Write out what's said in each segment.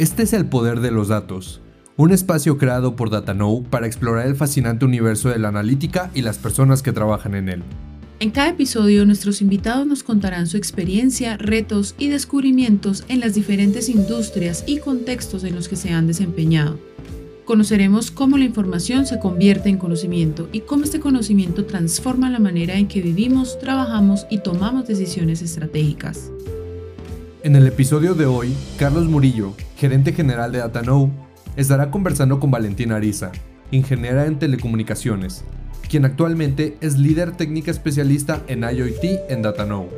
Este es el poder de los datos, un espacio creado por DataKnow para explorar el fascinante universo de la analítica y las personas que trabajan en él. En cada episodio nuestros invitados nos contarán su experiencia, retos y descubrimientos en las diferentes industrias y contextos en los que se han desempeñado. Conoceremos cómo la información se convierte en conocimiento y cómo este conocimiento transforma la manera en que vivimos, trabajamos y tomamos decisiones estratégicas. En el episodio de hoy, Carlos Murillo, gerente general de DataKnow, estará conversando con Valentina Ariza, ingeniera en telecomunicaciones, quien actualmente es líder técnica especialista en IoT en DataKnow,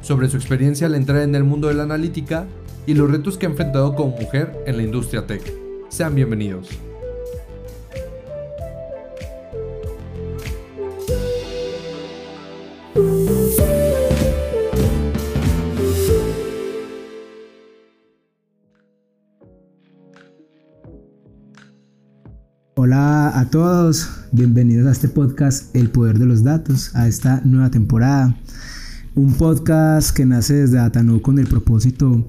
sobre su experiencia al entrar en el mundo de la analítica y los retos que ha enfrentado como mujer en la industria tech. Sean bienvenidos. Hola a todos, bienvenidos a este podcast El Poder de los Datos, a esta nueva temporada. Un podcast que nace desde Atanu con el propósito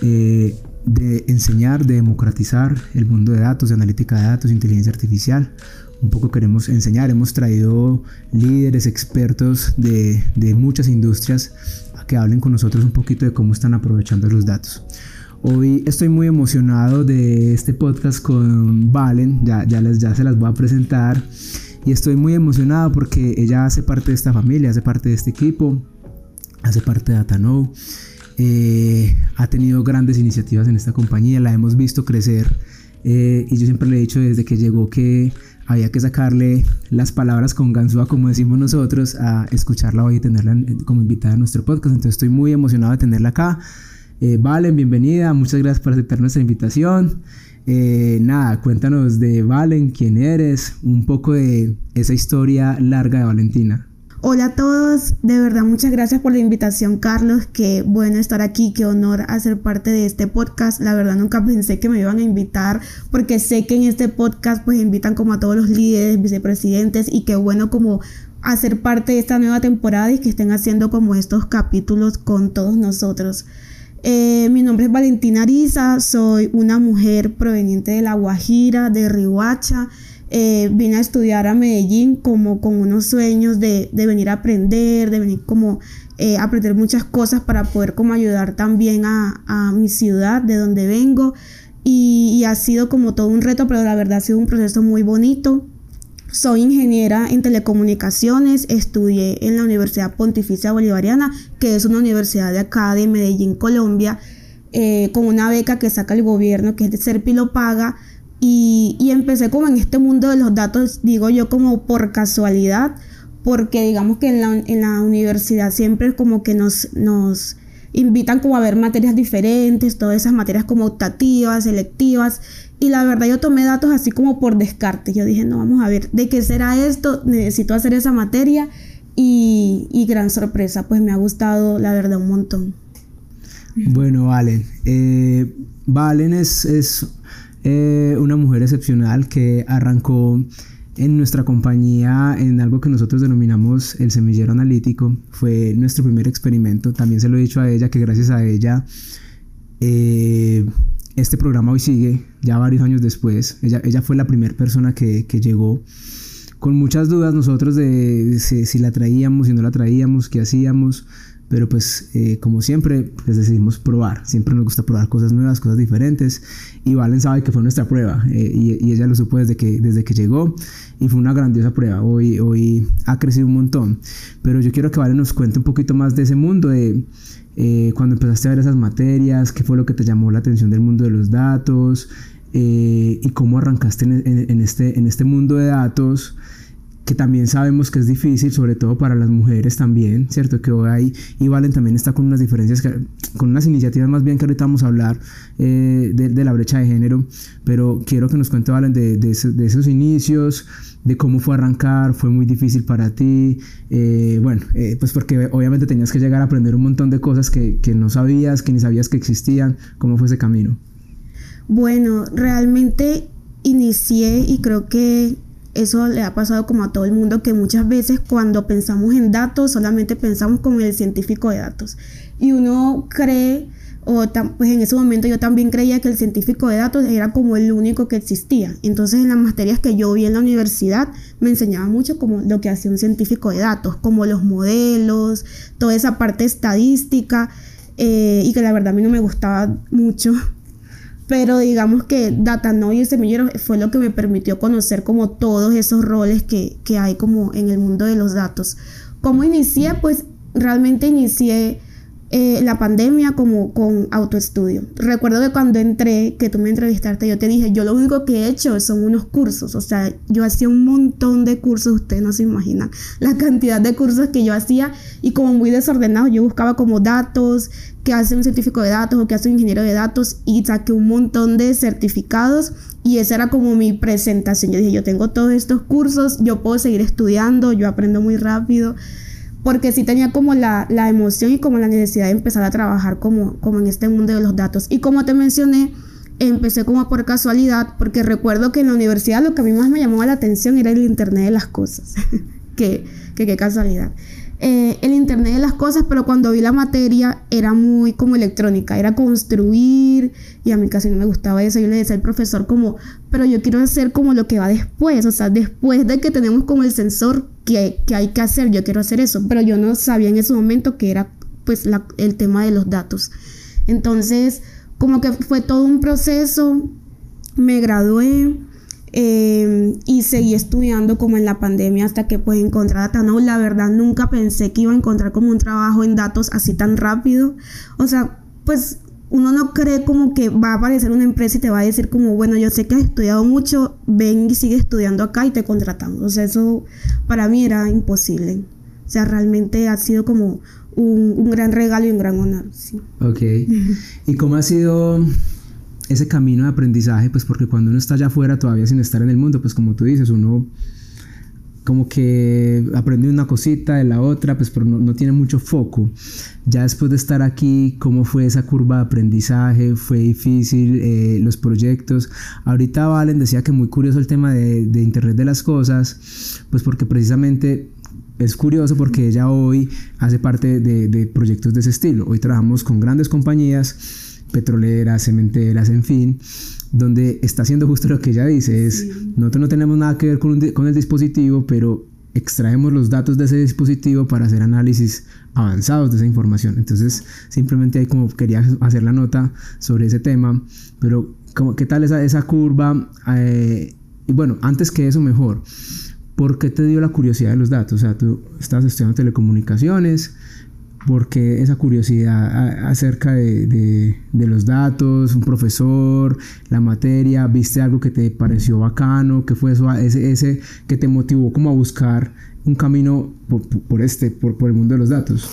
eh, de enseñar, de democratizar el mundo de datos, de analítica de datos, inteligencia artificial. Un poco queremos enseñar, hemos traído líderes, expertos de, de muchas industrias a que hablen con nosotros un poquito de cómo están aprovechando los datos. Hoy estoy muy emocionado de este podcast con Valen, ya, ya, les, ya se las voy a presentar. Y estoy muy emocionado porque ella hace parte de esta familia, hace parte de este equipo, hace parte de Atano. Eh, ha tenido grandes iniciativas en esta compañía, la hemos visto crecer. Eh, y yo siempre le he dicho desde que llegó que había que sacarle las palabras con ganzúa, como decimos nosotros, a escucharla hoy y tenerla como invitada a nuestro podcast. Entonces estoy muy emocionado de tenerla acá. Eh, Valen, bienvenida, muchas gracias por aceptar nuestra invitación. Eh, nada, cuéntanos de Valen, quién eres, un poco de esa historia larga de Valentina. Hola a todos, de verdad muchas gracias por la invitación Carlos, qué bueno estar aquí, qué honor hacer parte de este podcast, la verdad nunca pensé que me iban a invitar porque sé que en este podcast pues invitan como a todos los líderes, vicepresidentes y qué bueno como hacer parte de esta nueva temporada y que estén haciendo como estos capítulos con todos nosotros. Eh, mi nombre es Valentina Ariza, soy una mujer proveniente de La Guajira, de Rihuacha. Eh, vine a estudiar a Medellín como con unos sueños de, venir a aprender, de venir como eh, aprender muchas cosas para poder como ayudar también a, mi ciudad de donde vengo. y, ha sido como todo un reto, pero la verdad ha sido un proceso muy bonito. Soy ingeniera en telecomunicaciones, estudié en la Universidad Pontificia Bolivariana, que es una universidad de acá de Medellín, Colombia, eh, con una beca que saca el gobierno, que es de Serpilo Paga, y, y, empecé como en este mundo de los datos, digo yo como por casualidad, porque digamos que en la, en la universidad siempre como que nos, nos invitan como a ver materias diferentes, todas esas materias como optativas, selectivas, y la verdad yo tomé datos así como por descarte. Yo dije, no, vamos a ver, ¿de qué será esto? Necesito hacer esa materia. Y, gran sorpresa, pues me ha gustado la verdad un montón. Bueno, Valen. Eh, Valen es, es eh, una mujer excepcional que arrancó en nuestra compañía en algo que nosotros denominamos el semillero analítico. Fue nuestro primer experimento. También se lo he dicho a ella que gracias a ella eh, este programa hoy sigue, ya varios años después. Ella, ella fue la primera persona que, que, llegó con muchas dudas nosotros de si, la traíamos, si no la traíamos, qué hacíamos. Pero pues eh, como siempre, pues decidimos probar. Siempre nos gusta probar cosas nuevas, cosas diferentes. Y Valen sabe que fue nuestra prueba. Eh, y, y, ella lo supo desde que, desde que llegó. Y fue una grandiosa prueba. Hoy, hoy ha crecido un montón. Pero yo quiero que Valen nos cuente un poquito más de ese mundo, de eh, cuando empezaste a ver esas materias, qué fue lo que te llamó la atención del mundo de los datos eh, y cómo arrancaste en, este, en este mundo de datos que también sabemos que es difícil, sobre todo para las mujeres también, ¿cierto? Que hoy hay, y Valen también está con unas diferencias, con unas iniciativas más bien que ahorita vamos a hablar eh, de, la brecha de género, pero quiero que nos cuente Valen de, de, esos inicios, de cómo fue arrancar, fue muy difícil para ti, eh, bueno, eh, pues porque obviamente tenías que llegar a aprender un montón de cosas que, que no sabías, que ni sabías que existían, cómo fue ese camino. Bueno, realmente inicié y creo que eso le ha pasado como a todo el mundo que muchas veces cuando pensamos en datos solamente pensamos como el científico de datos y uno cree o pues en ese momento yo también creía que el científico de datos era como el único que existía. Entonces en las materias que yo vi en la universidad me enseñaba mucho como lo que hacía un científico de datos, como los modelos, toda esa parte estadística eh, y que la verdad a mí no me gustaba mucho. Pero digamos que Datano y el semillero fue lo que me permitió conocer como todos esos roles que, que hay como en el mundo de los datos. ¿Cómo inicié? Pues realmente inicié eh, la pandemia como con autoestudio. Recuerdo que cuando entré, que tú me entrevistaste, yo te dije, yo lo único que he hecho son unos cursos, o sea, yo hacía un montón de cursos, ustedes no se imaginan la cantidad de cursos que yo hacía y como muy desordenado, yo buscaba como datos, que hace un científico de datos o que hace un ingeniero de datos y saqué un montón de certificados y esa era como mi presentación. Yo dije, yo tengo todos estos cursos, yo puedo seguir estudiando, yo aprendo muy rápido porque sí tenía como la, la, emoción y como la necesidad de empezar a trabajar como, como en este mundo de los datos. Y como te mencioné, empecé como por casualidad, porque recuerdo que en la universidad lo que a mí más me llamó la atención era el Internet de las Cosas. que qué casualidad. Eh, el Internet de las Cosas, pero cuando vi la materia era muy como electrónica, era construir y a mí casi no me gustaba eso. Yo le decía al profesor como, pero yo quiero hacer como lo que va después, o sea, después de que tenemos como el sensor que, que hay que hacer, yo quiero hacer eso, pero yo no sabía en ese momento que era pues el tema de los datos. Entonces, como que fue todo un proceso, me gradué Em, y seguí estudiando como en la pandemia hasta que pues encontré Datano. La verdad nunca pensé que iba a encontrar como un trabajo en datos así tan rápido. O sea, pues uno no cree como que va a aparecer una empresa y te va a decir como, bueno, yo sé que has estudiado mucho, ven y sigue estudiando acá y te contratamos. O sea, eso para mí era imposible. O sea, realmente ha sido como un, un gran regalo y un gran honor. Sí. Ok. ¿Y cómo ha sido ese camino de aprendizaje, pues porque cuando uno está allá afuera todavía sin estar en el mundo, pues como tú dices, uno como que aprende una cosita de la otra, pues pero no, tiene mucho foco. Ya después de estar aquí, ¿cómo fue esa curva de aprendizaje? ¿Fue difícil eh, los proyectos? Ahorita Valen decía que muy curioso el tema de, de Internet de las Cosas, pues porque precisamente es curioso porque ella hoy hace parte de, de proyectos de ese estilo. Hoy trabajamos con grandes compañías petroleras, cementeras, en fin, donde está haciendo justo lo que ella dice, es, nosotros no tenemos nada que ver con, con, el dispositivo, pero extraemos los datos de ese dispositivo para hacer análisis avanzados de esa información. Entonces, simplemente ahí como quería hacer la nota sobre ese tema, pero como, ¿qué tal esa, esa curva? Eh, y bueno, antes que eso, mejor. ¿Por qué te dio la curiosidad de los datos? O sea, tú estás estudiando telecomunicaciones, porque esa curiosidad acerca de, los datos, un profesor, la materia, viste algo que te pareció bacano, que fue eso, ese, que te motivó como a buscar un camino por, este, por, por, el mundo de los datos?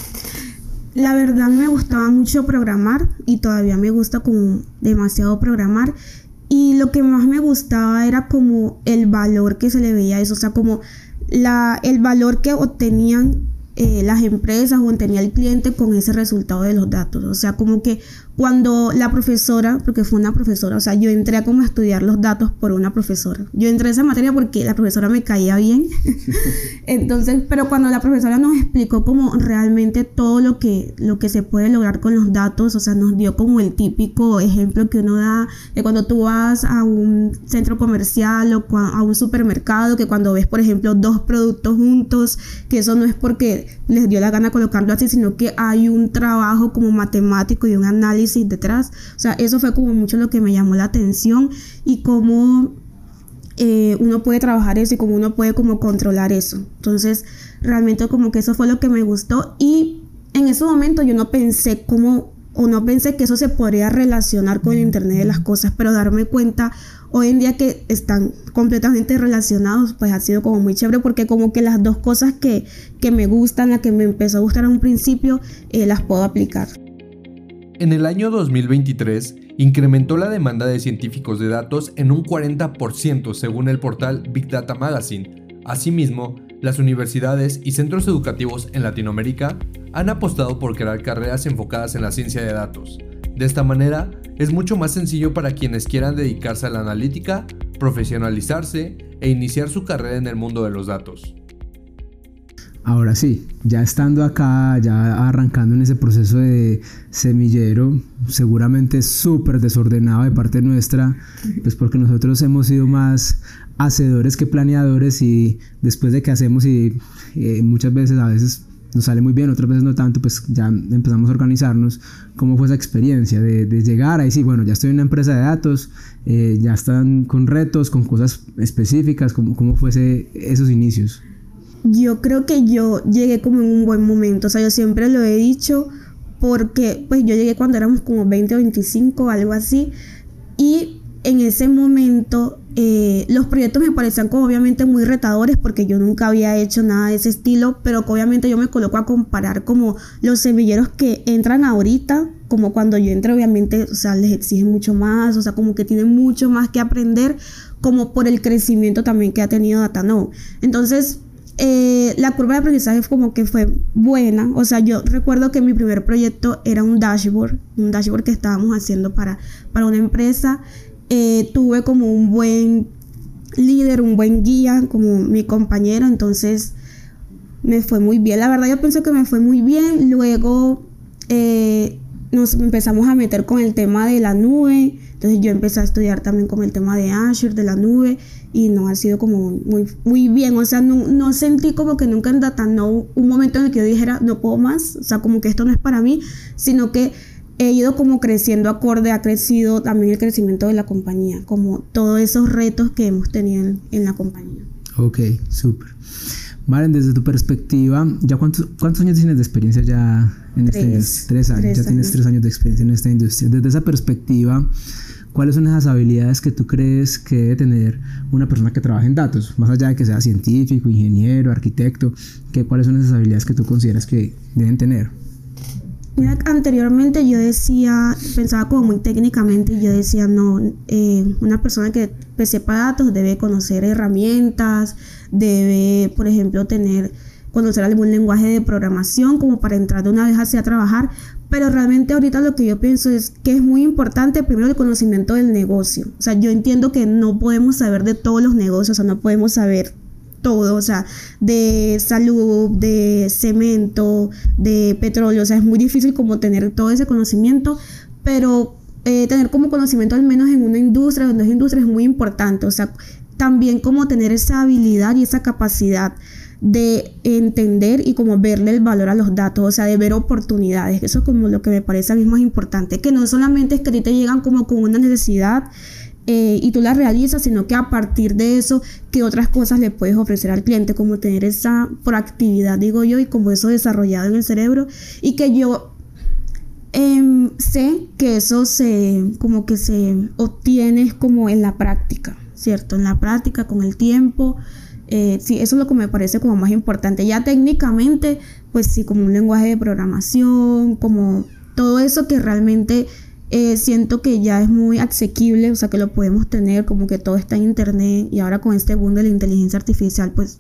La verdad me gustaba mucho programar y todavía me gusta como demasiado programar y lo que más me gustaba era como el valor que se le veía a eso, o sea, como la, el valor que obtenían eh, las empresas o tenía el cliente con ese resultado de los datos. O sea, como que cuando la profesora, porque fue una profesora, o sea, yo entré a como estudiar los datos por una profesora. Yo entré a esa materia porque la profesora me caía bien. Entonces, pero cuando la profesora nos explicó como realmente todo lo que, lo que se puede lograr con los datos, o sea, nos dio como el típico ejemplo que uno da de cuando tú vas a un centro comercial o a un supermercado, que cuando ves, por ejemplo, dos productos juntos, que eso no es porque les dio la gana colocarlo así, sino que hay un trabajo como matemático y un análisis detrás. O sea, eso fue como mucho lo que me llamó la atención y cómo eh, uno puede trabajar eso y cómo uno puede como controlar eso. Entonces, realmente como que eso fue lo que me gustó y en ese momento yo no pensé cómo o no pensé que eso se podría relacionar con el Internet de las Cosas, pero darme cuenta hoy en día que están completamente relacionados, pues ha sido como muy chévere porque como que las dos cosas que, que me gustan, la que me empezó a gustar en un principio, eh, las puedo aplicar. En el año 2023, incrementó la demanda de científicos de datos en un 40% según el portal Big Data Magazine. Asimismo, las universidades y centros educativos en Latinoamérica han apostado por crear carreras enfocadas en la ciencia de datos. De esta manera, es mucho más sencillo para quienes quieran dedicarse a la analítica, profesionalizarse e iniciar su carrera en el mundo de los datos. Ahora sí, ya estando acá, ya arrancando en ese proceso de semillero, seguramente súper desordenado de parte nuestra, pues porque nosotros hemos sido más hacedores que planeadores y después de que hacemos y eh, muchas veces a veces nos sale muy bien, otras veces no tanto, pues ya empezamos a organizarnos. ¿Cómo fue esa experiencia de, llegar ahí? Sí, bueno, ya estoy en una empresa de datos, eh, ya están con retos, con cosas específicas, ¿cómo, cómo fue esos inicios? Yo creo que yo llegué como en un buen momento, o sea, yo siempre lo he dicho porque pues yo llegué cuando éramos como 20 o 25, algo así, y en ese momento eh, los proyectos me parecían como obviamente muy retadores porque yo nunca había hecho nada de ese estilo, pero obviamente yo me coloco a comparar como los semilleros que entran ahorita, como cuando yo entré obviamente, o sea, les exigen mucho más, o sea, como que tienen mucho más que aprender, como por el crecimiento también que ha tenido DataNo. Entonces, eh, la curva de aprendizaje como que fue buena. O sea, yo recuerdo que mi primer proyecto era un dashboard, un dashboard que estábamos haciendo para, para una empresa. Eh, tuve como un buen líder, un buen guía, como mi compañero, entonces me fue muy bien. La verdad yo pienso que me fue muy bien. Luego eh, nos empezamos a meter con el tema de la nube. Entonces yo empecé a estudiar también con el tema de Azure, de la nube y no ha sido como muy, muy bien, o sea, no, no sentí como que nunca en Data no un momento en el que yo dijera no puedo más, o sea, como que esto no es para mí, sino que he ido como creciendo acorde, ha crecido también el crecimiento de la compañía, como todos esos retos que hemos tenido en, la compañía. Ok, súper. Maren, desde tu perspectiva, ¿ya cuántos, cuántos años tienes de experiencia ya en esta industria? Tres años, ya tienes tres años de experiencia en esta industria. Desde esa perspectiva, ¿Cuáles son esas habilidades que tú crees que debe tener una persona que trabaja en datos? Más allá de que sea científico, ingeniero, arquitecto, ¿qué, ¿cuáles son esas habilidades que tú consideras que deben tener? Mira, anteriormente yo decía, pensaba como muy técnicamente y yo decía, no, eh, una persona que sepa datos debe conocer herramientas, debe, por ejemplo, tener conocer algún lenguaje de programación como para entrar de una vez hacia trabajar, pero realmente ahorita lo que yo pienso es que es muy importante primero el conocimiento del negocio. O sea, yo entiendo que no podemos saber de todos los negocios, o sea, no podemos saber todo, o sea, de salud, de cemento, de petróleo, o sea, es muy difícil como tener todo ese conocimiento, pero eh, tener como conocimiento al menos en una industria, donde es industria es muy importante, o sea, también como tener esa habilidad y esa capacidad de entender y como verle el valor a los datos, o sea, de ver oportunidades. Eso es como lo que me parece a mí más importante, que no solamente es que a ti te llegan como con una necesidad eh, y tú la realizas, sino que a partir de eso, que otras cosas le puedes ofrecer al cliente, como tener esa proactividad, digo yo, y como eso desarrollado en el cerebro, y que yo em, sé que eso se, como que se obtiene como en la práctica, ¿cierto? En la práctica, con el tiempo. Eh, sí, eso es lo que me parece como más importante. Ya técnicamente, pues sí, como un lenguaje de programación, como todo eso que realmente eh, siento que ya es muy asequible, o sea, que lo podemos tener, como que todo está en internet y ahora con este boom de la inteligencia artificial, pues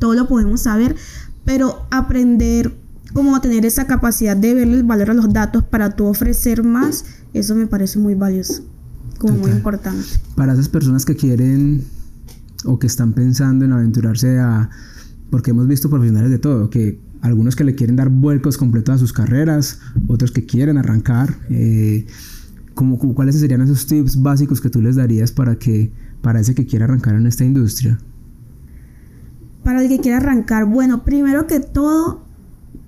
todo lo podemos saber, pero aprender como tener esa capacidad de verle el valor a los datos para tú ofrecer más, eso me parece muy valioso, como muy importante. Para esas personas que quieren o que están pensando en aventurarse a... Porque hemos visto profesionales de todo, que algunos que le quieren dar vuelcos completos a sus carreras, otros que quieren arrancar. Eh, como, ¿Cuáles serían esos tips básicos que tú les darías para que para ese que quiera arrancar en esta industria? Para el que quiera arrancar, bueno, primero que todo,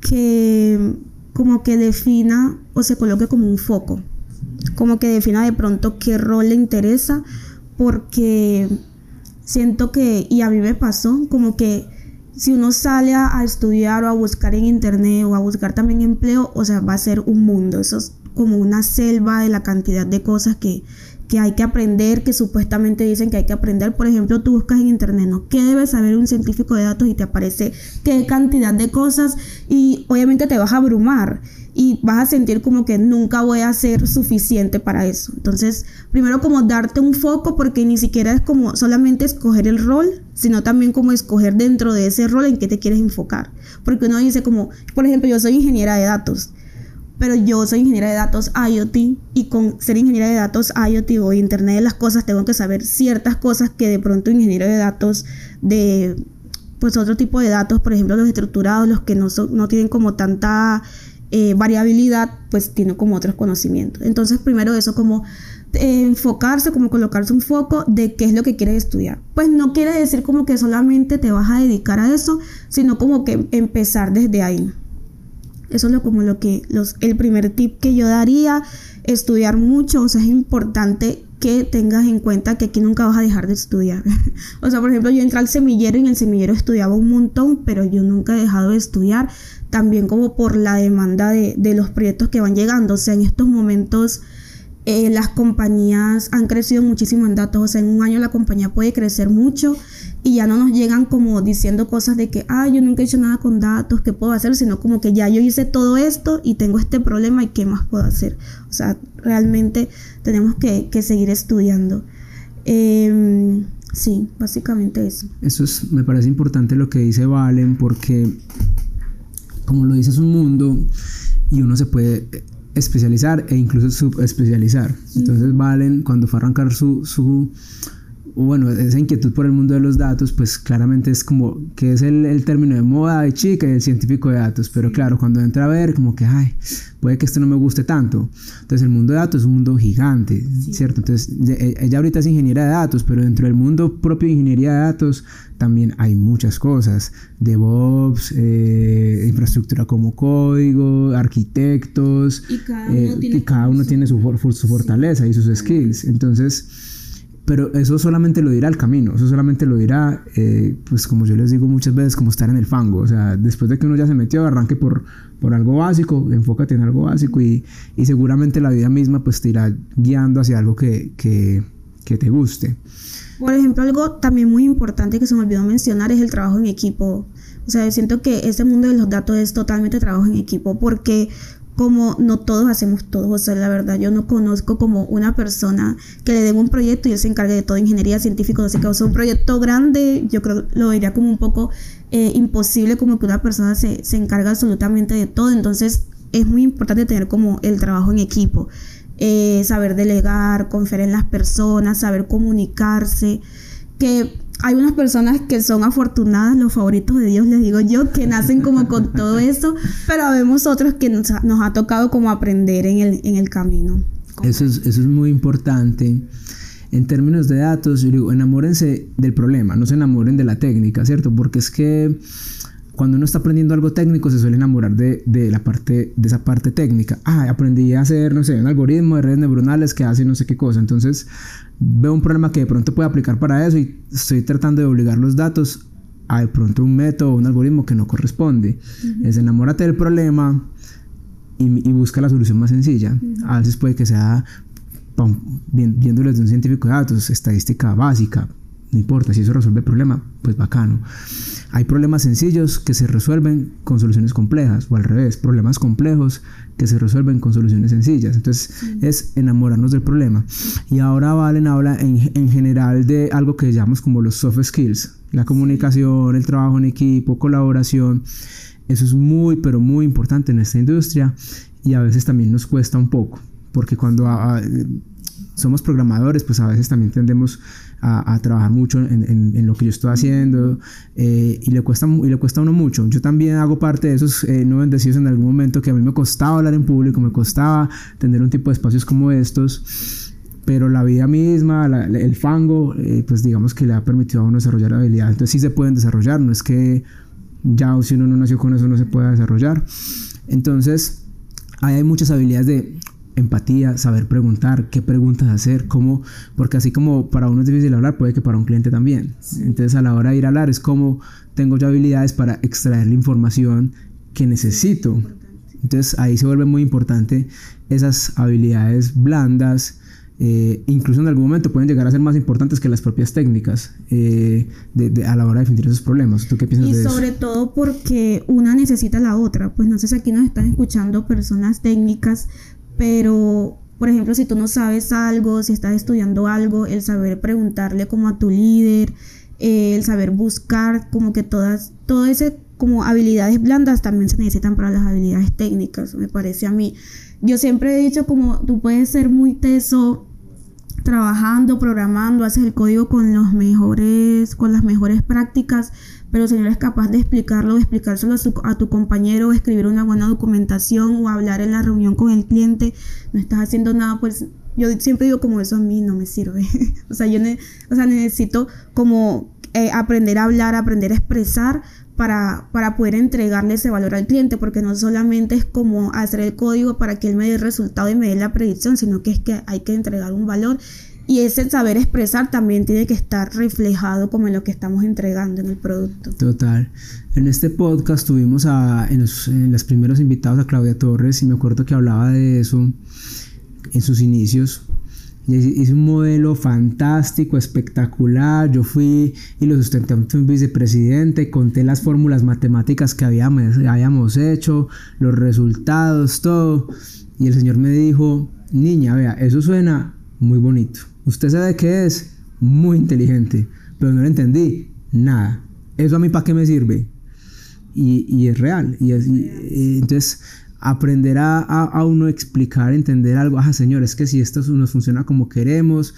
que como que defina o se coloque como un foco, como que defina de pronto qué rol le interesa, porque siento que, y a mí me pasó, como que si uno sale a, estudiar o a buscar en internet o a buscar también empleo, o sea, va a ser un mundo. Eso es como una selva de la cantidad de cosas que, que hay que aprender, que supuestamente dicen que hay que aprender. Por ejemplo, tú buscas en internet, ¿no? ¿Qué debe saber un científico de datos? Y te aparece qué cantidad de cosas y obviamente te vas a abrumar y vas a sentir como que nunca voy a ser suficiente para eso. Entonces, primero como darte un foco porque ni siquiera es como solamente escoger el rol, sino también como escoger dentro de ese rol en qué te quieres enfocar. Porque uno dice como, por ejemplo, yo soy ingeniera de datos, pero yo soy ingeniera de datos IoT y con ser ingeniera de datos IoT o Internet de las cosas tengo que saber ciertas cosas que de pronto ingeniero de datos de pues otro tipo de datos, por ejemplo los estructurados, los que no, no tienen como tanta eh, variabilidad, pues tienen como otros conocimientos. Entonces primero eso como enfocarse, como colocarse un foco de qué es lo que quieres estudiar. Pues no quiere decir como que solamente te vas a dedicar a eso, sino como que empezar desde ahí. Eso es como lo que los, el primer tip que yo daría, estudiar mucho, o sea, es importante que tengas en cuenta que aquí nunca vas a dejar de estudiar. o sea, por ejemplo, yo entré al semillero y en el semillero estudiaba un montón, pero yo nunca he dejado de estudiar, también como por la demanda de, de los proyectos que van llegando. O sea, en estos momentos eh, las compañías han crecido muchísimo en datos, o sea, en un año la compañía puede crecer mucho y ya no nos llegan como diciendo cosas de que, ah, yo nunca he hecho nada con datos, ¿qué puedo hacer? Sino como que ya yo hice todo esto y tengo este problema y qué más puedo hacer. O sea, realmente tenemos que, seguir estudiando. Em, sí, básicamente eso. Eso es, me parece importante lo que dice Valen porque, como lo dice, es un mundo y uno se puede especializar e incluso subespecializar. Entonces Valen, cuando fue a arrancar su, su, bueno, esa inquietud por el mundo de los datos, pues claramente es como que es el, el, término de moda de chica y el científico de datos, pero claro, cuando entra a ver, como que, ay, puede que esto no me guste tanto. Entonces el mundo de datos es un mundo gigante, ¿cierto? Entonces e, ella ahorita es ingeniera de datos, pero dentro del mundo propio de ingeniería de datos también hay muchas cosas, DevOps, eh, infraestructura como código, arquitectos, y cada uno eh, tiene, cada uno tiene su, su fortaleza y sus skills. Entonces, pero eso solamente lo dirá el camino, eso solamente lo dirá, eh, pues como yo les digo muchas veces, como estar en el fango. O sea, después de que uno ya se metió, arranque por, por algo básico, enfócate en algo básico y, y seguramente la vida misma pues te irá guiando hacia algo que, que, que te guste. Por ejemplo, algo también muy importante que se me olvidó mencionar es el trabajo en equipo. O sea, siento que este mundo de los datos es totalmente trabajo en equipo porque como no todos hacemos todo. O sea, la verdad, yo no conozco como una persona que le den un proyecto y él se encargue de todo, ingeniería científica, o sea, un proyecto grande, yo creo lo diría como un poco eh, imposible, como que una persona se, se encarga absolutamente de todo. Entonces, es muy importante tener como el trabajo en equipo. Eh, saber delegar, confiar en las personas, saber comunicarse, que hay unas personas que son afortunadas, los favoritos de Dios, les digo yo, que nacen como con todo eso, pero vemos otros que nos ha, tocado como aprender en el, en el camino. Eso es, eso es muy importante. En términos de datos, yo digo, enamórense del problema, no se enamoren de la técnica, ¿cierto? Porque es que cuando uno está aprendiendo algo técnico se suele enamorar de, de, la parte, de esa parte técnica. Ah, aprendí a hacer, no sé, un algoritmo de redes neuronales que hace no sé qué cosa. Entonces veo un problema que de pronto puede aplicar para eso y estoy tratando de obligar los datos a de pronto un método o un algoritmo que no corresponde. Es enamórate del problema y, y, busca la solución más sencilla. A veces puede que sea viéndolo desde un científico de datos, estadística básica, no importa, si eso resuelve el problema, pues bacano. Hay problemas sencillos que se resuelven con soluciones complejas, o al revés, problemas complejos que se resuelven con soluciones sencillas. Entonces es enamorarnos del problema. Y ahora Valen habla en, en, general de algo que llamamos como los soft skills, la comunicación, el trabajo en equipo, colaboración. Eso es muy, pero muy importante en esta industria y a veces también nos cuesta un poco, porque cuando somos programadores, pues a veces también tendemos a, trabajar mucho en, lo que yo estoy haciendo eh, y, le cuesta, y le cuesta a uno mucho. Yo también hago parte de esos eh, no bendecidos en algún momento que a mí me costaba hablar en público, me costaba tener un tipo de espacios como estos, pero la vida misma, el fango, eh, pues digamos que le ha permitido a uno desarrollar habilidades. Entonces sí se pueden desarrollar, no es que ya si uno no nació con eso no se pueda desarrollar. Entonces, ahí hay muchas habilidades de empatía, saber preguntar, qué preguntas hacer, cómo, porque así como para uno es difícil hablar, puede que para un cliente también. Entonces a la hora de ir a hablar es como tengo ya habilidades para extraer la información que necesito. Entonces ahí se vuelve muy importante esas habilidades blandas, eh, incluso en algún momento pueden llegar a ser más importantes que las propias técnicas eh, de, a la hora de definir esos problemas. ¿Tú qué piensas y de eso? Y sobre todo porque una necesita la otra. Pues no sé si aquí nos están escuchando personas técnicas, pero por ejemplo, si tú no sabes algo, si estás estudiando algo, el saber preguntarle como a tu líder, eh, el saber buscar como que todas, todo ese como habilidades blandas también se necesitan para las habilidades técnicas, me parece a mí. Yo siempre he dicho como tú puedes ser muy teso trabajando, programando, haces el código con los mejores, con las mejores prácticas, pero si no eres capaz de explicarlo, explicárselo a, a, tu compañero, escribir una buena documentación o hablar en la reunión con el cliente, no estás haciendo nada, pues yo siempre digo como eso a mí no me sirve. o sea, yo o sea, necesito como eh, aprender a hablar, aprender a expresar para, para poder entregarle ese valor al cliente, porque no solamente es como hacer el código para que él me dé el resultado y me dé la predicción, sino que es que hay que entregar un valor y ese saber expresar también tiene que estar reflejado como en lo que estamos entregando en el producto. Total. En este podcast tuvimos a, en los, en los primeros invitados a Claudia Torres y me acuerdo que hablaba de eso en sus inicios. Hice un modelo fantástico, espectacular. Yo fui y lo sustenté ante un vicepresidente, conté las fórmulas matemáticas que habíamos, habíamos hecho, los resultados, todo. Y el señor me dijo, niña, vea, eso suena muy bonito. Usted sabe qué es muy inteligente, pero no lo entendí nada. ¿Eso a mí para qué me sirve? Y, y es real. Y, así, entonces, aprender a, a, uno explicar, entender algo. Ajá, señor, es que si esto no funciona como queremos,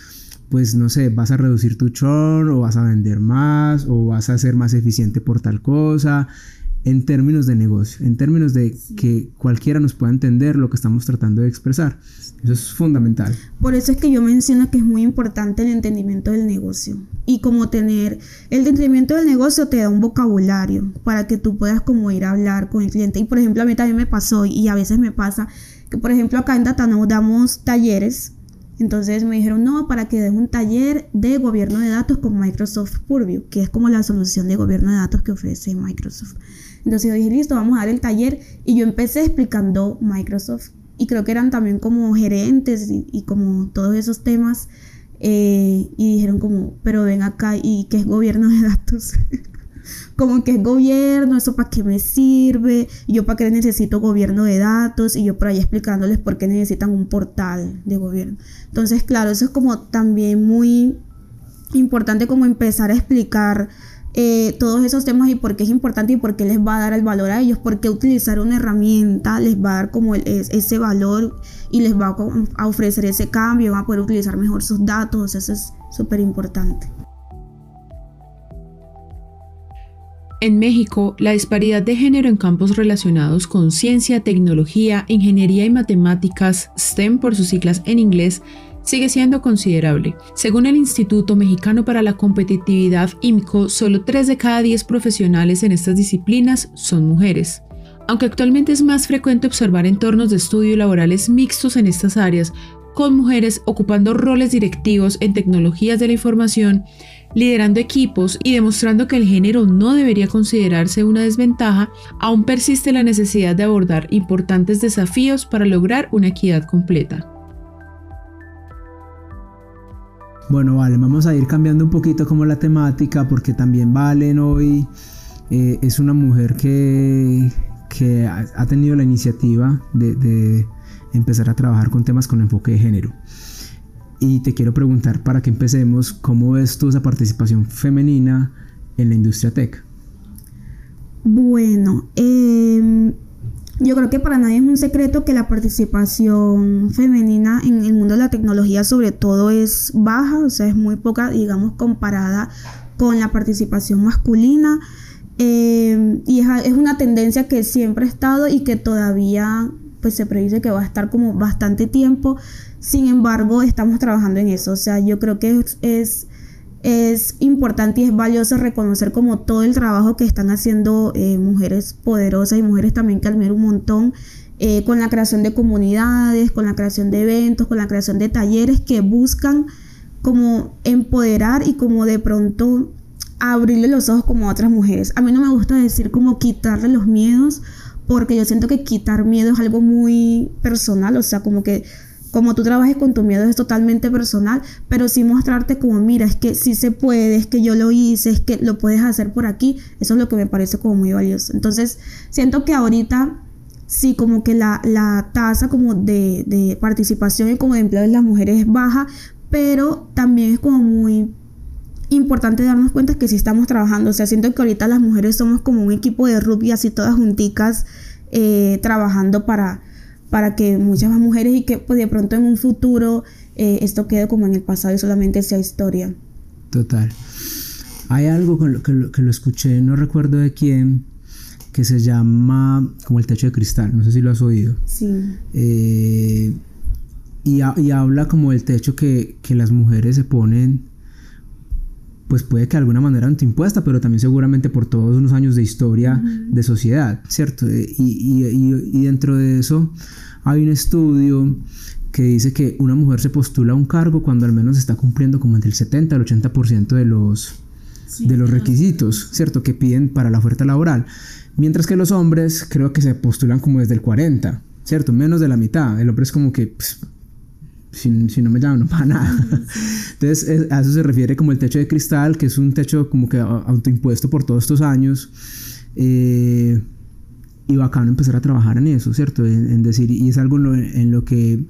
pues no sé, vas a reducir tu churn o vas a vender más o vas a ser más eficiente por tal cosa en términos de negocio, en términos de que cualquiera nos pueda entender lo que estamos tratando de expresar. Eso es fundamental. Por eso es que yo menciono que es muy importante el entendimiento del negocio. Y como tener el entendimiento del negocio te da un vocabulario para que tú puedas como ir a hablar con el cliente. Y por ejemplo, a mí también me pasó y a veces me pasa que por ejemplo acá en Datano damos talleres entonces me dijeron, no, para que des un taller de gobierno de datos con Microsoft Purview, que es como la solución de gobierno de datos que ofrece Microsoft. Entonces yo dije, listo, vamos a dar el taller. Y yo empecé explicando Microsoft. Y creo que eran también como gerentes y, como todos esos temas. Eh, y dijeron como, pero ven acá, ¿y qué es gobierno de datos? como que es gobierno, eso para qué me sirve, y yo para qué necesito gobierno de datos, y yo por ahí explicándoles por qué necesitan un portal de gobierno. Entonces, claro, eso es como también muy importante como empezar a explicar eh, todos esos temas y por qué es importante y por qué les va a dar el valor a ellos, por qué utilizar una herramienta les va a dar como ese valor y les va a, ofrecer ese cambio, van a poder utilizar mejor sus datos, eso es súper importante. En México, la disparidad de género en campos relacionados con ciencia, tecnología, ingeniería y matemáticas, STEM por sus siglas en inglés, sigue siendo considerable. Según el Instituto Mexicano para la Competitividad IMCO, solo 3 de cada 10 profesionales en estas disciplinas son mujeres. Aunque actualmente es más frecuente observar entornos de estudio laborales mixtos en estas áreas, con mujeres ocupando roles directivos en tecnologías de la información, liderando equipos y demostrando que el género no debería considerarse una desventaja, aún persiste la necesidad de abordar importantes desafíos para lograr una equidad completa. Bueno, vale, vamos a ir cambiando un poquito como la temática porque también Valen hoy eh, es una mujer que, que ha, tenido la iniciativa de, empezar a trabajar con temas con enfoque de género. Y te quiero preguntar para que empecemos, ¿cómo ves tú esa participación femenina en la industria tech? Bueno, eh, yo creo que para nadie es un secreto que la participación femenina en el mundo de la tecnología sobre todo es baja, o sea, es muy poca, digamos, comparada con la participación masculina. Eh, y es, una tendencia que siempre ha estado y que todavía pues se predice que va a estar como bastante tiempo. Sin embargo, estamos trabajando en eso. O sea, yo creo que es es importante y es valioso reconocer como todo el trabajo que están haciendo eh, mujeres poderosas y mujeres también que admiro un montón eh, con la creación de comunidades, con la creación de eventos, con la creación de talleres que buscan como empoderar y como de pronto abrirle los ojos como a otras mujeres. A mí no me gusta decir como quitarle los miedos porque yo siento que quitar miedo es algo muy personal, o sea, como que como tú trabajes con tu miedo es totalmente personal, pero sí mostrarte como, mira, es que sí se puede, es que yo lo hice, es que lo puedes hacer por aquí, eso es lo que me parece como muy valioso. Entonces, siento que ahorita sí como que la, la tasa como de, de participación y como de empleo de las mujeres es baja, pero también es como muy importante darnos cuenta que sí estamos trabajando. O sea, siento que ahorita las mujeres somos como un equipo de rugby así todas junticas eh, trabajando para, para que muchas más mujeres y que pues, de pronto en un futuro eh, esto quede como en el pasado y solamente sea historia. Total. Hay algo que lo, que lo, escuché, no recuerdo de quién, que se llama como el techo de cristal, no sé si lo has oído. Sí. Eh, y, y, habla como del techo que, que, las mujeres se ponen, pues puede que de alguna manera antiimpuesta, pero también seguramente por todos unos años de historia de sociedad, ¿cierto? Eh, y, y, y dentro de eso hay un estudio que dice que una mujer se postula a un cargo cuando al menos está cumpliendo como entre el 70 al 80% de los, de los requisitos, ¿cierto? Que piden para la oferta laboral. Mientras que los hombres creo que se postulan como desde el 40, ¿cierto? Menos de la mitad. El hombre es como que, pues, si, no me llaman, no para nada. Entonces, a eso se refiere como el techo de cristal, que es un techo como que autoimpuesto por todos estos años. Eh, y bacano empezar a trabajar en eso, ¿cierto? En, decir, y es algo en lo que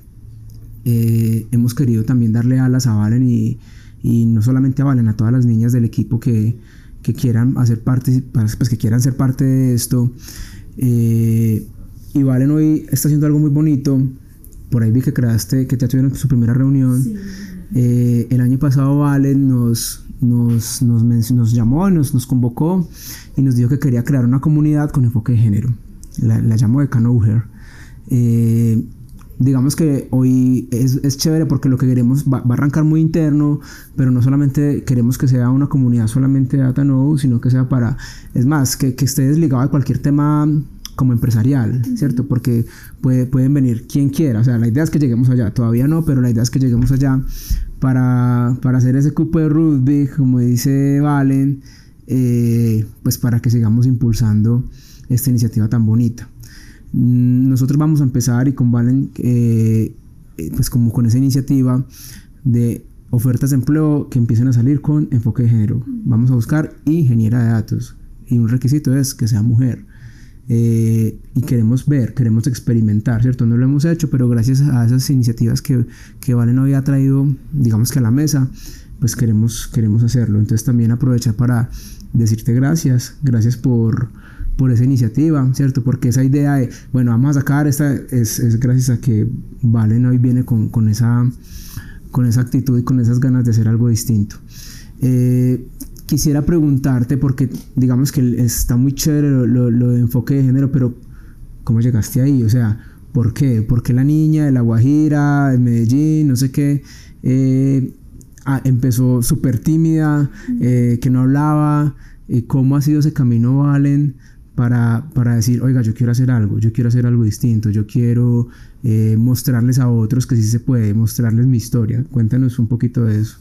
eh, hemos querido también darle alas a Valen y, y, no solamente a Valen, a todas las niñas del equipo que, que quieran hacer parte, pues que quieran ser parte de esto. Eh, y Valen hoy está haciendo algo muy bonito. Por ahí vi que creaste, que ya tuvieron su primera reunión. Eh, el año pasado Valen nos, nos, nos, nos llamó, nos, nos convocó y nos dijo que quería crear una comunidad con enfoque de género. La, la llamó de Canouher. Eh, digamos que hoy es, es, chévere porque lo que queremos va, a arrancar muy interno, pero no solamente queremos que sea una comunidad solamente de Data sino que sea para, es más, que, que esté desligado de cualquier tema como empresarial, ¿cierto? Porque puede, pueden venir quien quiera, o sea, la idea es que lleguemos allá, todavía no, pero la idea es que lleguemos allá para, para hacer ese cupo de rugby, como dice Valen, eh, pues para que sigamos impulsando esta iniciativa tan bonita. Mm, nosotros vamos a empezar y con Valen, eh, eh, pues como con esa iniciativa de ofertas de empleo que empiecen a salir con enfoque de género. Vamos a buscar ingeniera de datos y un requisito es que sea mujer. Eh, y queremos ver, queremos experimentar, ¿cierto? No lo hemos hecho, pero gracias a esas iniciativas que, que Valen había traído, digamos que a la mesa, pues queremos, queremos hacerlo. Entonces también aprovechar para decirte gracias, gracias por, por esa iniciativa, ¿cierto? Porque esa idea de, bueno, vamos a sacar esta, es, es gracias a que Valen hoy viene con, con, esa, con esa actitud y con esas ganas de hacer algo distinto. Eh, quisiera preguntarte, porque digamos que está muy chévere lo, lo, de enfoque de género, pero ¿cómo llegaste ahí? O sea, ¿por qué? ¿Por qué la niña de La Guajira, de Medellín, no sé qué? Eh, ah, empezó súper tímida, eh, que no hablaba. ¿Cómo ha sido ese camino, Valen? para, para, decir, oiga, yo quiero hacer algo, yo quiero hacer algo distinto, yo quiero eh, mostrarles a otros que sí se puede, mostrarles mi historia. Cuéntanos un poquito de eso.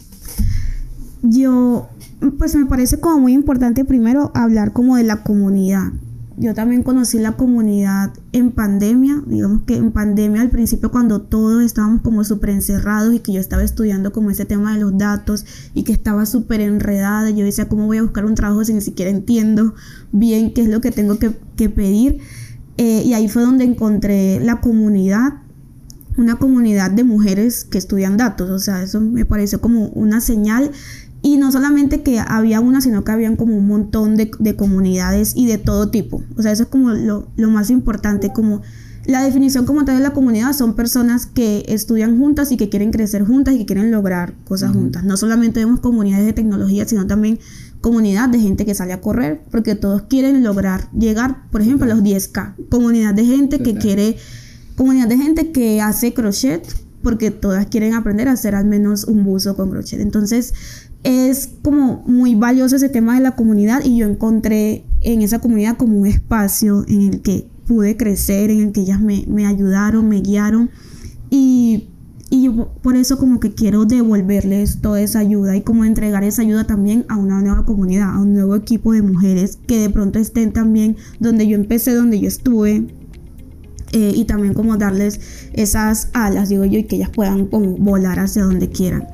Yo, pues me parece como muy importante primero hablar como de la comunidad, yo también conocí la comunidad en pandemia, digamos que en pandemia al principio cuando todos estábamos como súper encerrados y que yo estaba estudiando como ese tema de los datos y que estaba súper enredada, yo decía, ¿cómo voy a buscar un trabajo si ni siquiera entiendo bien qué es lo que tengo que, pedir? Eh, y ahí fue donde encontré la comunidad, una comunidad de mujeres que estudian datos, o sea, eso me pareció como una señal y no solamente que había una, sino que habían como un montón de, comunidades y de todo tipo. O sea, eso es como lo, más importante, como la definición como tal de la comunidad son personas que estudian juntas y que quieren crecer juntas y que quieren lograr cosas juntas. No solamente vemos comunidades de tecnología, sino también comunidad de gente que sale a correr, porque todos quieren lograr llegar, por ejemplo, a los 10K. Comunidad de gente que quiere, comunidad de gente que hace crochet, porque todas quieren aprender a hacer al menos un buzo con crochet. Entonces, es como muy valioso ese tema de la comunidad y yo encontré en esa comunidad como un espacio en el que pude crecer, en el que ellas me, ayudaron, me guiaron y, y yo por eso como que quiero devolverles toda esa ayuda y como entregar esa ayuda también a una nueva comunidad, a un nuevo equipo de mujeres que de pronto estén también donde yo empecé, donde yo estuve, eh, y también como darles esas alas, digo yo, y que ellas puedan volar hacia donde quieran.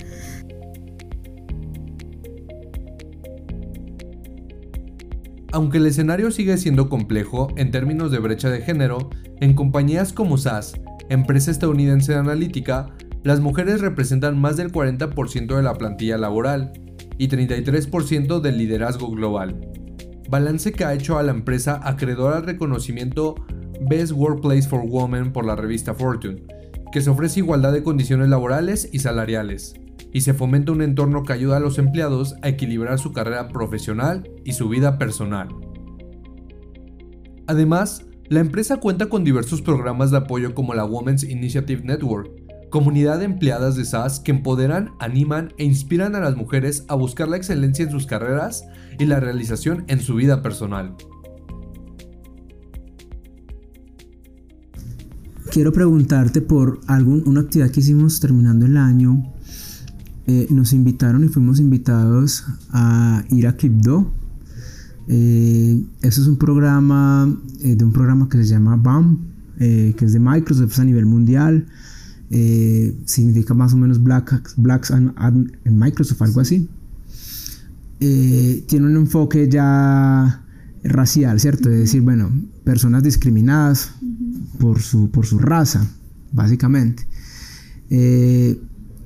Aunque el escenario sigue siendo complejo en términos de brecha de género, en compañías como SAS, empresa estadounidense de analítica, las mujeres representan más del 40% de la plantilla laboral y 33% del liderazgo global. Balance que ha hecho a la empresa acreedora al reconocimiento Best Workplace for Women por la revista Fortune que se ofrece igualdad de condiciones laborales y salariales, y se fomenta un entorno que ayuda a los empleados a equilibrar su carrera profesional y su vida personal. Además, la empresa cuenta con diversos programas de apoyo como la Women's Initiative Network, comunidad de empleadas de SAS que empoderan, animan e inspiran a las mujeres a buscar la excelencia en sus carreras y la realización en su vida personal. Quiero preguntarte por algún, una actividad que hicimos terminando el año. Eh, nos invitaron y fuimos invitados a ir a Kipdo. Eh, eso es un programa eh, de un programa que se llama BAM, que es de Microsoft a nivel mundial. significa más o menos Black, Blacks en Microsoft, algo así. tiene un enfoque ya racial, ¿cierto? Es decir, bueno, personas discriminadas por, su, por su raza, básicamente. Eh,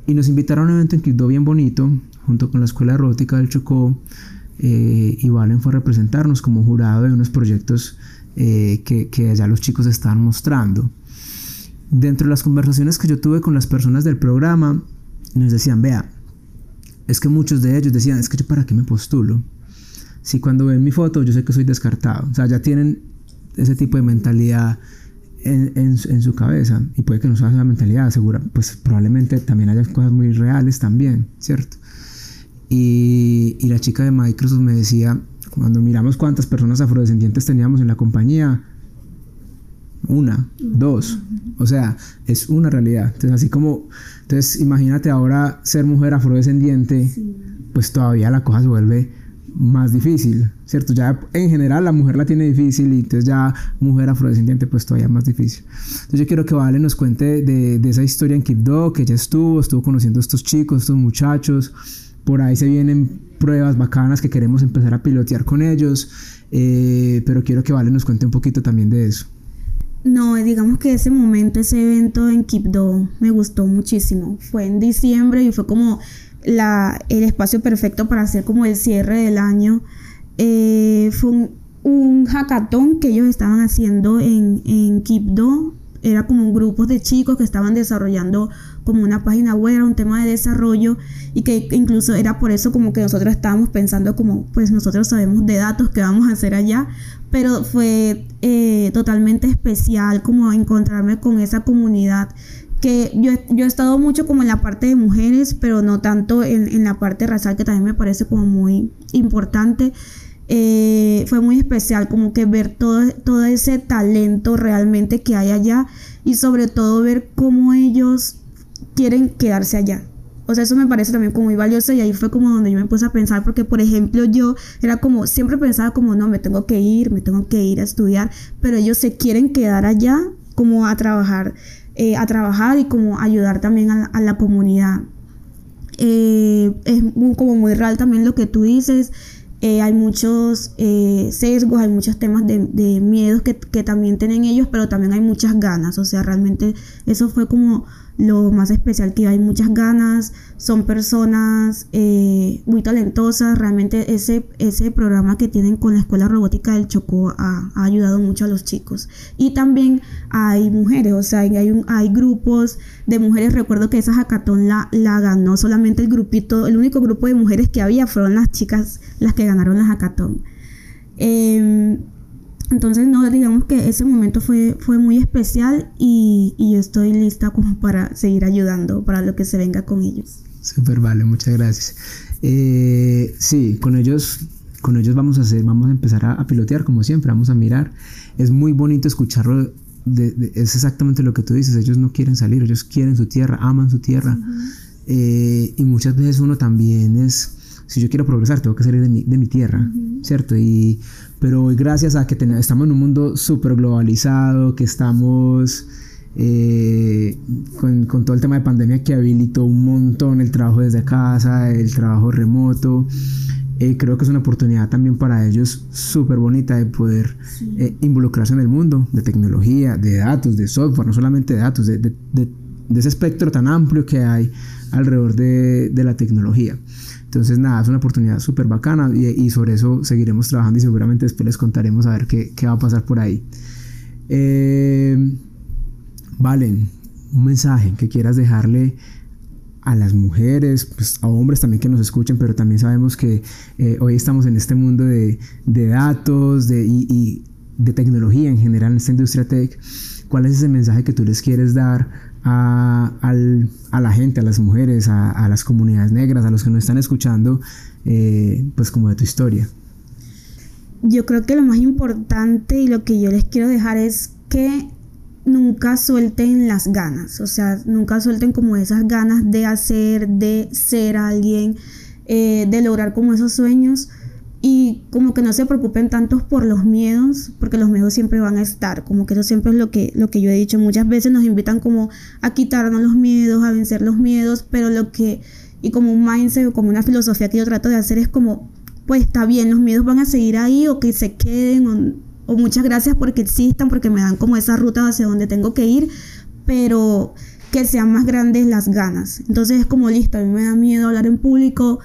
y nos invitaron a un evento en Quito bien bonito, junto con la Escuela de Robótica del Chocó, eh, y Valen fue a representarnos como jurado de unos proyectos eh, que, que allá los chicos estaban mostrando. Dentro de las conversaciones que yo tuve con las personas del programa, nos decían, vea, es que muchos de ellos decían, es que yo para qué me postulo si cuando ven mi foto yo sé que soy descartado. O sea, ya tienen ese tipo de mentalidad en, en, su cabeza. Y puede que no sea esa mentalidad, segura, pues probablemente también haya cosas muy reales también, ¿cierto? Y, y la chica de Microsoft me decía, cuando miramos cuántas personas afrodescendientes teníamos en la compañía, una, dos, o sea, es una realidad. Entonces, así como, entonces imagínate ahora ser mujer afrodescendiente, pues todavía la cosa se vuelve más difícil, ¿cierto? Ya en general la mujer la tiene difícil y entonces ya mujer afrodescendiente pues todavía más difícil. Entonces yo quiero que Vale nos cuente de, de esa historia en Kipdo, que ella estuvo, estuvo conociendo a estos chicos, estos muchachos, por ahí se vienen pruebas bacanas que queremos empezar a pilotear con ellos, eh, pero quiero que Vale nos cuente un poquito también de eso. No, digamos que ese momento, ese evento en Kipdo me gustó muchísimo. Fue en diciembre y fue como la, el espacio perfecto para hacer como el cierre del año. Eh, fue un, un, hackathon que ellos estaban haciendo en, en Kipdo. Era como un grupo de chicos que estaban desarrollando como una página web, era un tema de desarrollo y que incluso era por eso como que nosotros estábamos pensando como pues nosotros sabemos de datos que vamos a hacer allá, pero fue eh, totalmente especial como encontrarme con esa comunidad que yo, yo, he estado mucho como en la parte de mujeres, pero no tanto en, en la parte racial, que también me parece como muy importante. Eh, fue muy especial como que ver todo, todo ese talento realmente que hay allá y sobre todo ver cómo ellos quieren quedarse allá. O sea, eso me parece también como muy valioso y ahí fue como donde yo me puse a pensar, porque por ejemplo yo era como, siempre pensaba como, no, me tengo que ir, me tengo que ir a estudiar, pero ellos se quieren quedar allá como a trabajar eh, a trabajar y como ayudar también a la, comunidad. Eh, es como muy real también lo que tú dices. Eh, hay muchos sesgos, hay muchos temas de, miedos que, también tienen ellos, pero también hay muchas ganas. O sea, realmente eso fue como lo más especial que hay muchas ganas, son personas eh, muy talentosas, realmente ese, ese programa que tienen con la Escuela Robótica del Chocó ha, ayudado mucho a los chicos. Y también hay mujeres, o sea, hay, un, hay grupos de mujeres, recuerdo que esa hackathon la, la ganó solamente el grupito, el único grupo de mujeres que había fueron las chicas las que ganaron la hackathon. Eh, entonces, no, digamos que ese momento fue, fue muy especial y, y, yo estoy lista como para seguir ayudando para lo que se venga con ellos. Súper, vale, muchas gracias. Eh, sí, con ellos, con ellos vamos a hacer, vamos a empezar a, pilotear como siempre, vamos a mirar. Es muy bonito escucharlo, es exactamente lo que tú dices, ellos no quieren salir, ellos quieren su tierra, aman su tierra. Eh, y muchas veces uno también es si yo quiero progresar, tengo que salir de mi, de mi tierra, ¿cierto? Y, pero hoy gracias a que estamos en un mundo súper globalizado, que estamos eh, con, con, todo el tema de pandemia que habilitó un montón el trabajo desde casa, el trabajo remoto. Eh, creo que es una oportunidad también para ellos súper bonita de poder eh, involucrarse en el mundo de tecnología, de datos, de software, no solamente de datos, de, de, de, de ese espectro tan amplio que hay alrededor de, la tecnología. Entonces, nada, es una oportunidad súper bacana y, sobre eso seguiremos trabajando y seguramente después les contaremos a ver qué, qué va a pasar por ahí. Eh, Valen, un mensaje que quieras dejarle a las mujeres, pues a hombres también que nos escuchen, pero también sabemos que eh, hoy estamos en este mundo de, datos de, y, de tecnología en general, en esta industria tech. ¿Cuál es ese mensaje que tú les quieres dar a, la gente, a las mujeres, a, las comunidades negras, a los que nos están escuchando, eh, pues como de tu historia? Yo creo que lo más importante y lo que yo les quiero dejar es que nunca suelten las ganas, o sea, nunca suelten como esas ganas de hacer, de ser alguien, eh, de lograr como esos sueños y como que no se preocupen tantos por los miedos, porque los miedos siempre van a estar, como que eso siempre es lo que, lo que yo he dicho, muchas veces nos invitan como a quitarnos los miedos, a vencer los miedos, pero lo que, y como un mindset o como una filosofía que yo trato de hacer es como, pues está bien, los miedos van a seguir ahí o que se queden o o muchas gracias porque existan, porque me dan como esa ruta hacia donde tengo que ir, pero que sean más grandes las ganas. Entonces es como listo, a mí me da miedo hablar en público,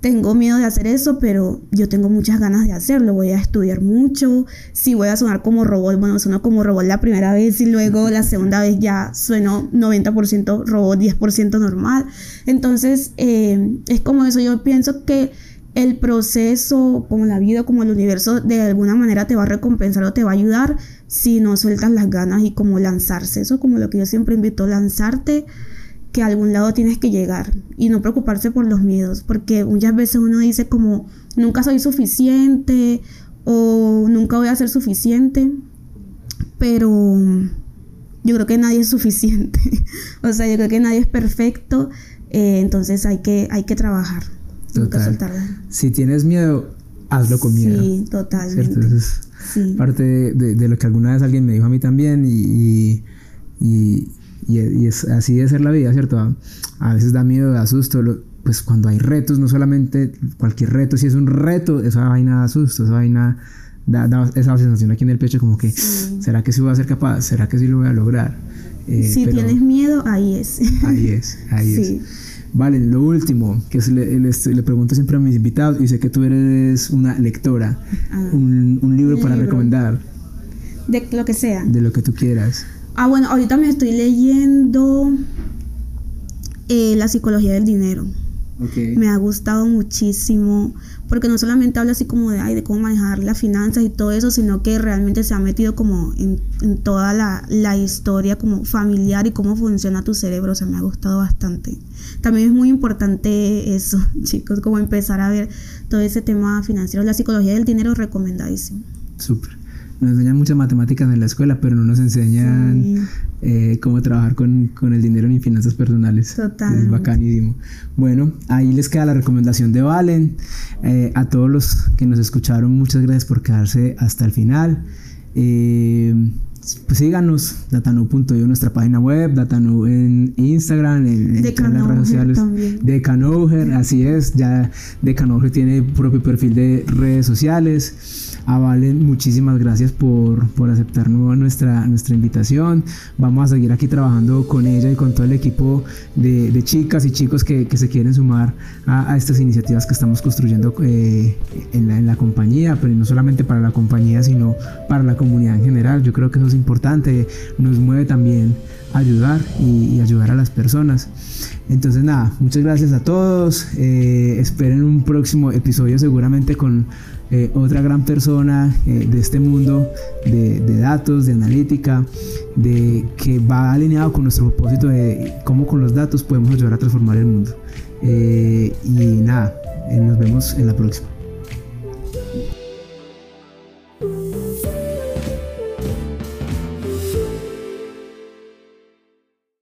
tengo miedo de hacer eso, pero yo tengo muchas ganas de hacerlo. Voy a estudiar mucho. Si voy a sonar como robot, bueno, sueno como robot la primera vez y luego la segunda vez ya sueno 90% robot, 10% normal. Entonces, eh, es como eso. Yo pienso que el proceso, como la vida, como el universo, de alguna manera te va a recompensar o te va a ayudar si no sueltas las ganas y como lanzarse. Eso como lo que yo siempre invito, lanzarte, que a algún lado tienes que llegar y no preocuparse por los miedos, porque muchas veces uno dice como, nunca soy suficiente o nunca voy a ser suficiente, pero yo creo que nadie es suficiente. o sea, yo creo que nadie es perfecto, eh, entonces hay que, hay que trabajar. Si tienes miedo, hazlo con miedo. Sí, totalmente. sí. parte de, lo que alguna vez alguien me dijo a mí también y, y, es así de ser la vida, ¿cierto? A, veces da miedo, da susto. pues cuando hay retos, no solamente cualquier reto, si es un reto, esa vaina da susto, esa vaina da, esa sensación aquí en el pecho como que, ¿será que sí voy a ser capaz? ¿Será que sí lo voy a lograr? Eh, si tienes miedo, ahí es. Ahí es, ahí es. Vale, lo último que le, le, pregunto siempre a mis invitados, y sé que tú eres una lectora, ah, un, libro para recomendar. De lo que sea. De lo que tú quieras. Ah, bueno, ahorita me estoy leyendo eh, La psicología del dinero. Me ha gustado muchísimo porque no solamente habla así como de, ay, de cómo manejar las finanzas y todo eso, sino que realmente se ha metido como en, toda la, la, historia como familiar y cómo funciona tu cerebro, o sea, me ha gustado bastante. También es muy importante eso, chicos, como empezar a ver todo ese tema financiero, la psicología del dinero recomendadísimo. Súper nos enseñan muchas matemáticas en la escuela, pero no nos enseñan eh, cómo trabajar con, el dinero ni finanzas personales. Total. Es bacanísimo. Bueno, ahí les queda la recomendación de Valen. Eh, a todos los que nos escucharon, muchas gracias por quedarse hasta el final. Eh, pues síganos, datanu.io, nuestra página web, Datanu en Instagram, en, las redes sociales. De Canoger, así es, ya de Canoger tiene propio perfil de redes sociales. A Valen, muchísimas gracias por, por aceptar nuestra, nuestra invitación. Vamos a seguir aquí trabajando con ella y con todo el equipo de, de chicas y chicos que, que, se quieren sumar a, a, estas iniciativas que estamos construyendo eh, en, la, en, la, compañía, pero no solamente para la compañía, sino para la comunidad en general. Yo creo que eso es importante, nos mueve también ayudar y, ayudar a las personas. Entonces nada, muchas gracias a todos. Eh, esperen un próximo episodio seguramente con eh, otra gran persona eh, de este mundo de, datos, de analítica, de que va alineado con nuestro propósito de cómo con los datos podemos ayudar a transformar el mundo. Y nada, nos vemos en la próxima.